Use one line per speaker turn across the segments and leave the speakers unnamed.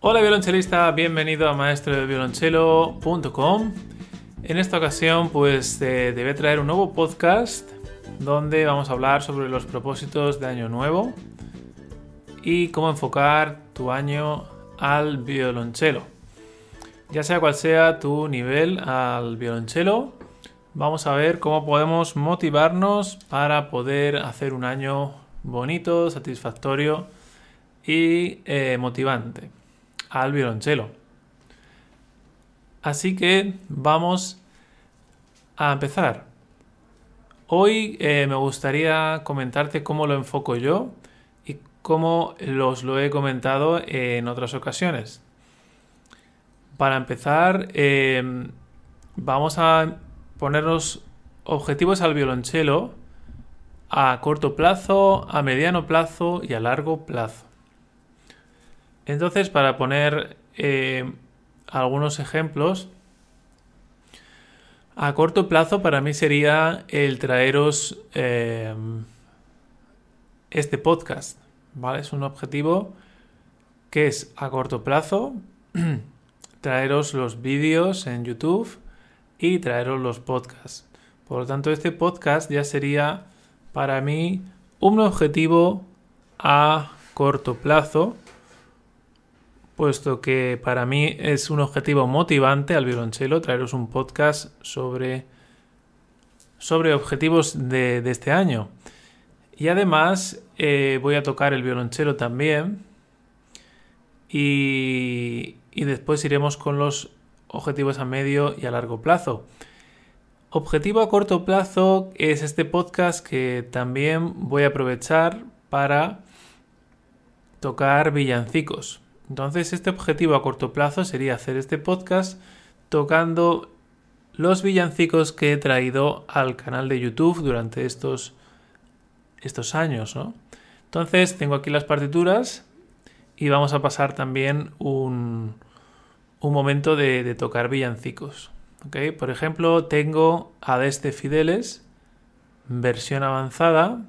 Hola violonchelista, bienvenido a maestrodeviolonchelo.com. En esta ocasión pues te, te voy a traer un nuevo podcast donde vamos a hablar sobre los propósitos de año nuevo y cómo enfocar tu año al violonchelo. Ya sea cual sea tu nivel al violonchelo, vamos a ver cómo podemos motivarnos para poder hacer un año bonito, satisfactorio y eh, motivante al violonchelo. Así que vamos a empezar. Hoy eh, me gustaría comentarte cómo lo enfoco yo y cómo los lo he comentado en otras ocasiones. Para empezar, em, vamos a ponernos objetivos al violonchelo a corto plazo, a mediano plazo y a largo plazo. Entonces, para poner eh, algunos ejemplos, a corto plazo para mí sería el traeros eh, este podcast, ¿vale? Es un objetivo que es a corto plazo, traeros los vídeos en YouTube y traeros los podcasts. Por lo tanto, este podcast ya sería para mí un objetivo a corto plazo puesto que para mí es un objetivo motivante al violonchelo traeros un podcast sobre, sobre objetivos de, este año. Y además eh, voy a tocar el violonchelo también y, y después iremos con los objetivos a medio y a largo plazo. Objetivo a corto plazo es este podcast que también voy a aprovechar para tocar villancicos. Entonces, este objetivo a corto plazo sería hacer este podcast tocando los villancicos que he traído al canal de YouTube durante estos, estos años. ¿no? Entonces, tengo aquí las partituras y vamos a pasar también un, un momento de, tocar villancicos. Por ejemplo, tengo Adeste Fideles, versión avanzada,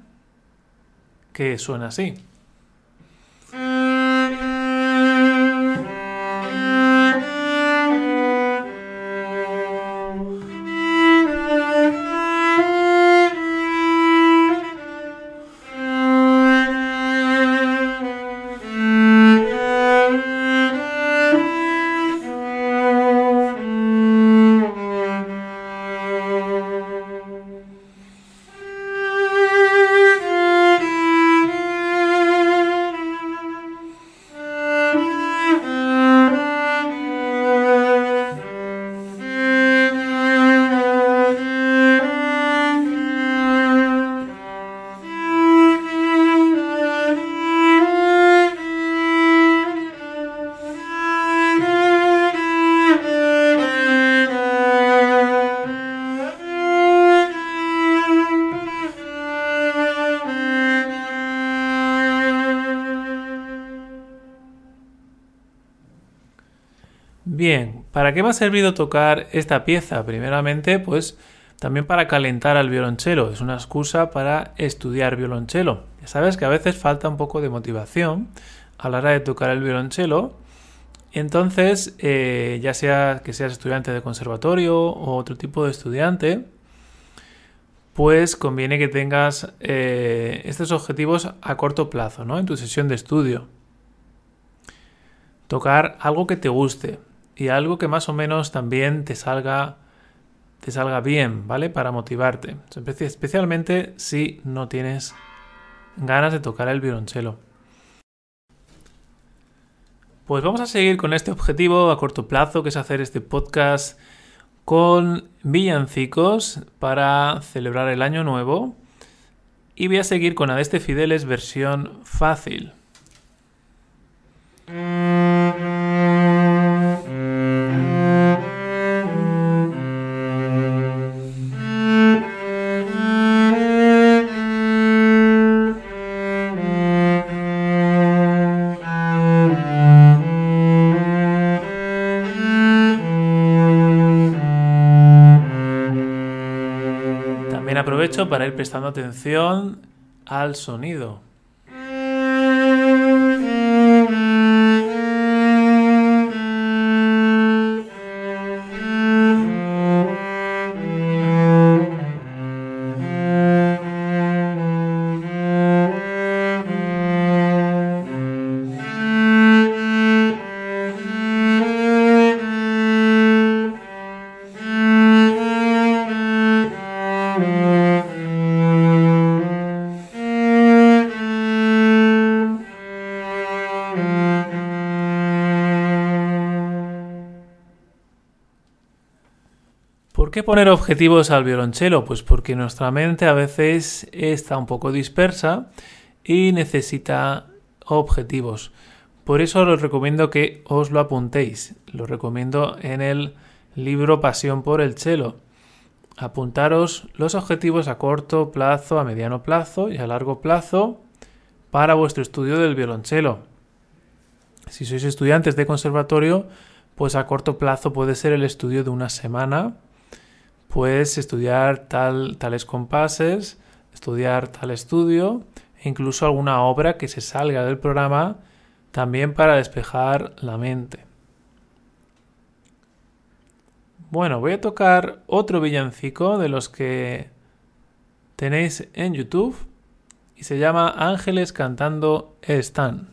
que suena así. Bien, ¿para qué me ha servido tocar esta pieza? Primeramente, pues también para calentar al violonchelo. Es una excusa para estudiar violonchelo. Ya sabes que a veces falta un poco de motivación a la hora de tocar el violonchelo. Entonces, eh, ya sea que seas estudiante de conservatorio o otro tipo de estudiante, pues conviene que tengas eh, estos objetivos a corto plazo, ¿no? En tu sesión de estudio. Tocar algo que te guste, y algo que más o menos también te salga te salga bien, ¿vale? Para motivarte, especialmente si no tienes ganas de tocar el violonchelo. Pues vamos a seguir con este objetivo a corto plazo, que es hacer este podcast con villancicos para celebrar el año nuevo. Y voy a seguir con Adeste Fideles versión fácil. Aprovecho para ir prestando atención al sonido. Qué poner objetivos al violonchelo? Pues porque nuestra mente a veces está un poco dispersa y necesita objetivos. Por eso os recomiendo que os lo apuntéis. Lo recomiendo en el libro Pasión por el Chelo. Apuntaros los objetivos a corto plazo, a mediano plazo y a largo plazo para vuestro estudio del violonchelo. Si sois estudiantes de conservatorio, pues a corto plazo puede ser el estudio de una semana Puedes estudiar tal, tales compases, estudiar tal estudio e incluso alguna obra que se salga del programa también para despejar la mente. Bueno, voy a tocar otro villancico de los que tenéis en YouTube y se llama Ángeles cantando están.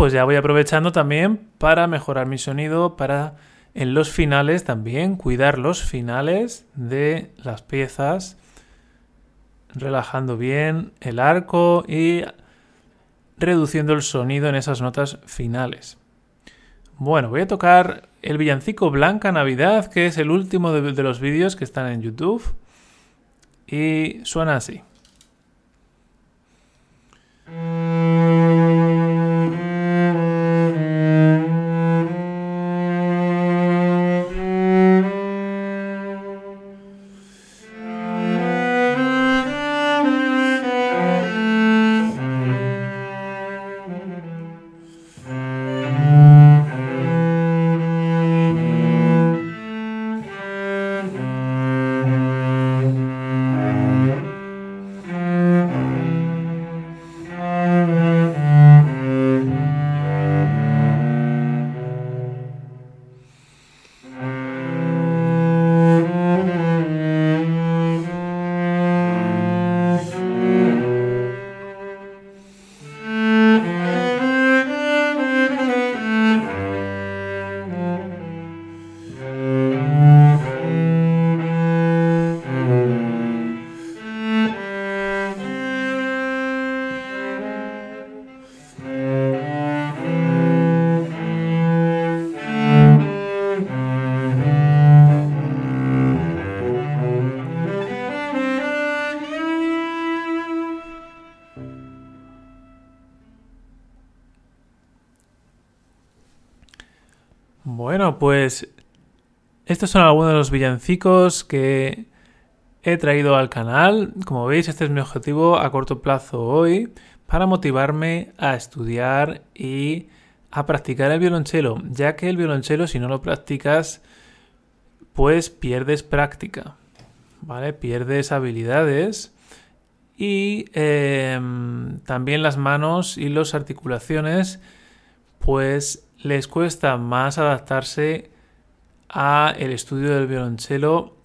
Pues ya voy aprovechando también para mejorar mi sonido, para en los finales también cuidar los finales de las piezas, relajando bien el arco y reduciendo el sonido en esas notas finales. Bueno, voy a tocar el villancico Blanca Navidad, que es el último de, los vídeos que están en YouTube. Y suena así. Bueno, pues estos son algunos de los villancicos que he traído al canal. Como veis, este es mi objetivo a corto plazo hoy para motivarme a estudiar y a practicar el violonchelo, ya que el violonchelo si no lo practicas, pues pierdes práctica, ¿vale? Pierdes habilidades y em, también las manos y las articulaciones, pues les cuesta más adaptarse a el estudio del violonchelo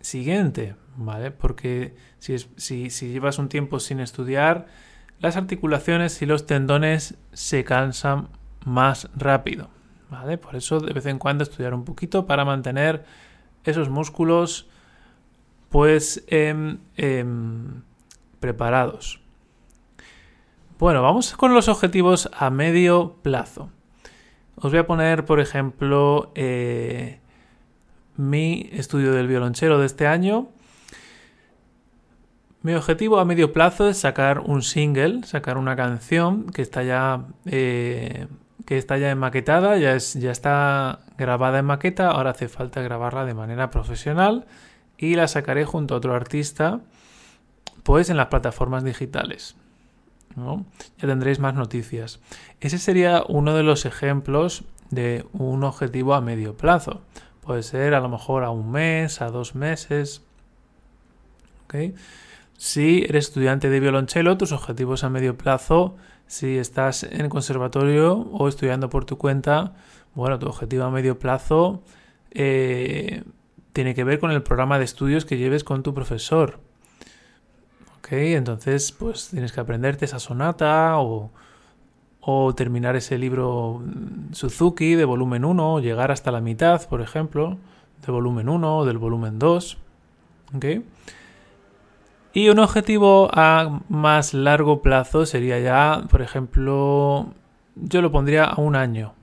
siguiente, ¿vale? Porque si, si, llevas un tiempo sin estudiar, las articulaciones y los tendones se cansan más rápido, ¿vale? Por eso de vez en cuando estudiar un poquito para mantener esos músculos pues em, em, preparados. Bueno, vamos con los objetivos a medio plazo. Os voy a poner, por ejemplo, eh, mi estudio del violonchelo de este año. Mi objetivo a medio plazo es sacar un single, sacar una canción que está ya, eh, que está ya enmaquetada, ya, es, ya está grabada en maqueta, ahora hace falta grabarla de manera profesional y la sacaré junto a otro artista, pues en las plataformas digitales. Ya tendréis más noticias. Ese sería uno de los ejemplos de un objetivo a medio plazo. Puede ser a lo mejor a un mes, a dos meses. Si eres estudiante de violonchelo, tus objetivos a medio plazo, si estás en el conservatorio o estudiando por tu cuenta, bueno, tu objetivo a medio plazo eh, tiene que ver con el programa de estudios que lleves con tu profesor. ¿Ok? Entonces, pues tienes que aprenderte esa sonata o, terminar ese libro mm, Suzuki de volumen 1, llegar hasta la mitad, por ejemplo, de volumen 1 o del volumen 2. ¿Ok? Y un objetivo a más largo plazo sería ya, por ejemplo, yo lo pondría a un año,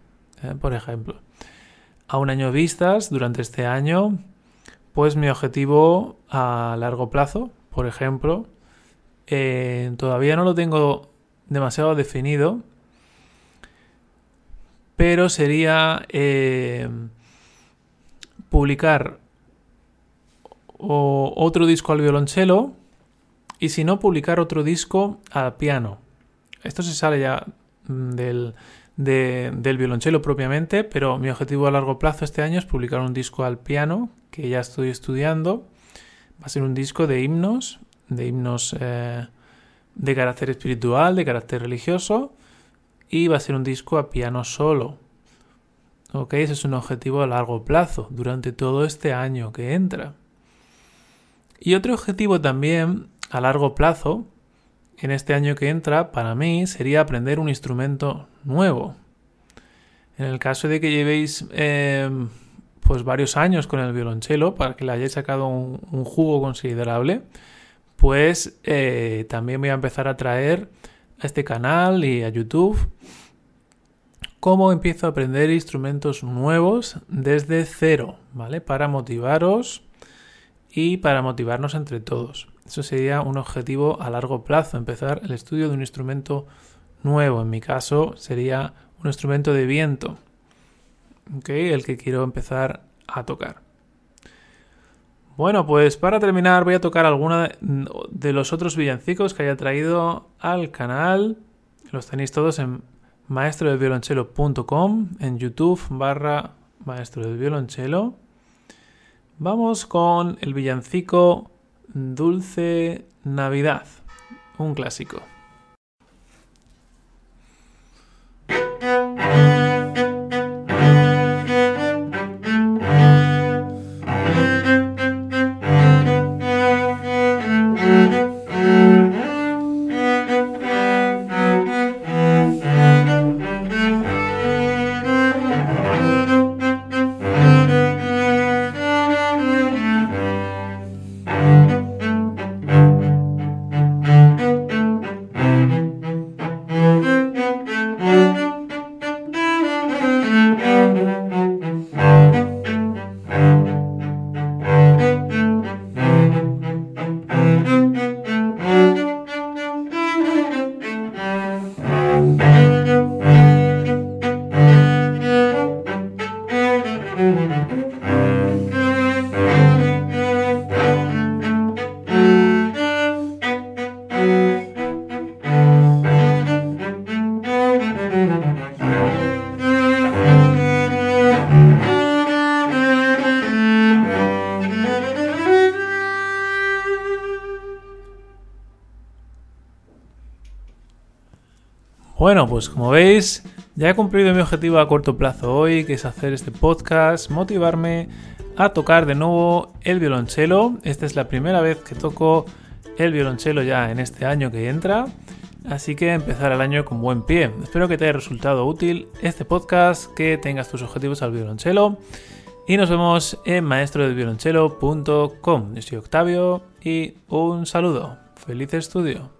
¿eh? por ejemplo. A un año vistas durante este año, pues mi objetivo a largo plazo, por ejemplo, eh, todavía no lo tengo demasiado definido, pero sería eh, publicar otro disco al violonchelo y si no, publicar otro disco al piano. Esto se sale ya mm, del, del violonchelo propiamente, pero mi objetivo a largo plazo este año es publicar un disco al piano que ya estoy estudiando. Va a ser un disco de himnos, de himnos eh, de carácter espiritual, de carácter religioso, y va a ser un disco a piano solo. Ok, ese es un objetivo a largo plazo, durante todo este año que entra. Y otro objetivo también a largo plazo, en este año que entra, para mí sería aprender un instrumento nuevo. En el caso de que llevéis em, pues varios años con el violonchelo, para que le hayáis sacado un, jugo considerable, pues eh, también voy a empezar a traer a este canal y a YouTube cómo empiezo a aprender instrumentos nuevos desde cero, ¿vale? Para motivaros y para motivarnos entre todos. Eso sería un objetivo a largo plazo, empezar el estudio de un instrumento nuevo. En mi caso sería un instrumento de viento, el que quiero empezar a tocar. Bueno, pues para terminar voy a tocar alguna de los otros villancicos que haya traído al canal. Los tenéis todos en maestrodeviolonchelo.com, en YouTube barra maestro del violonchelo. Vamos con el villancico Dulce Navidad, un clásico. Bueno, pues como veis, ya he cumplido mi objetivo a corto plazo hoy, que es hacer este podcast, motivarme a tocar de nuevo el violonchelo. Esta es la primera vez que toco el violonchelo ya en este año que entra, así que empezar el año con buen pie. Espero que te haya resultado útil este podcast, que tengas tus objetivos al violonchelo y nos vemos en maestrodelviolonchelo.com. Yo soy Octavio y un saludo. Feliz estudio.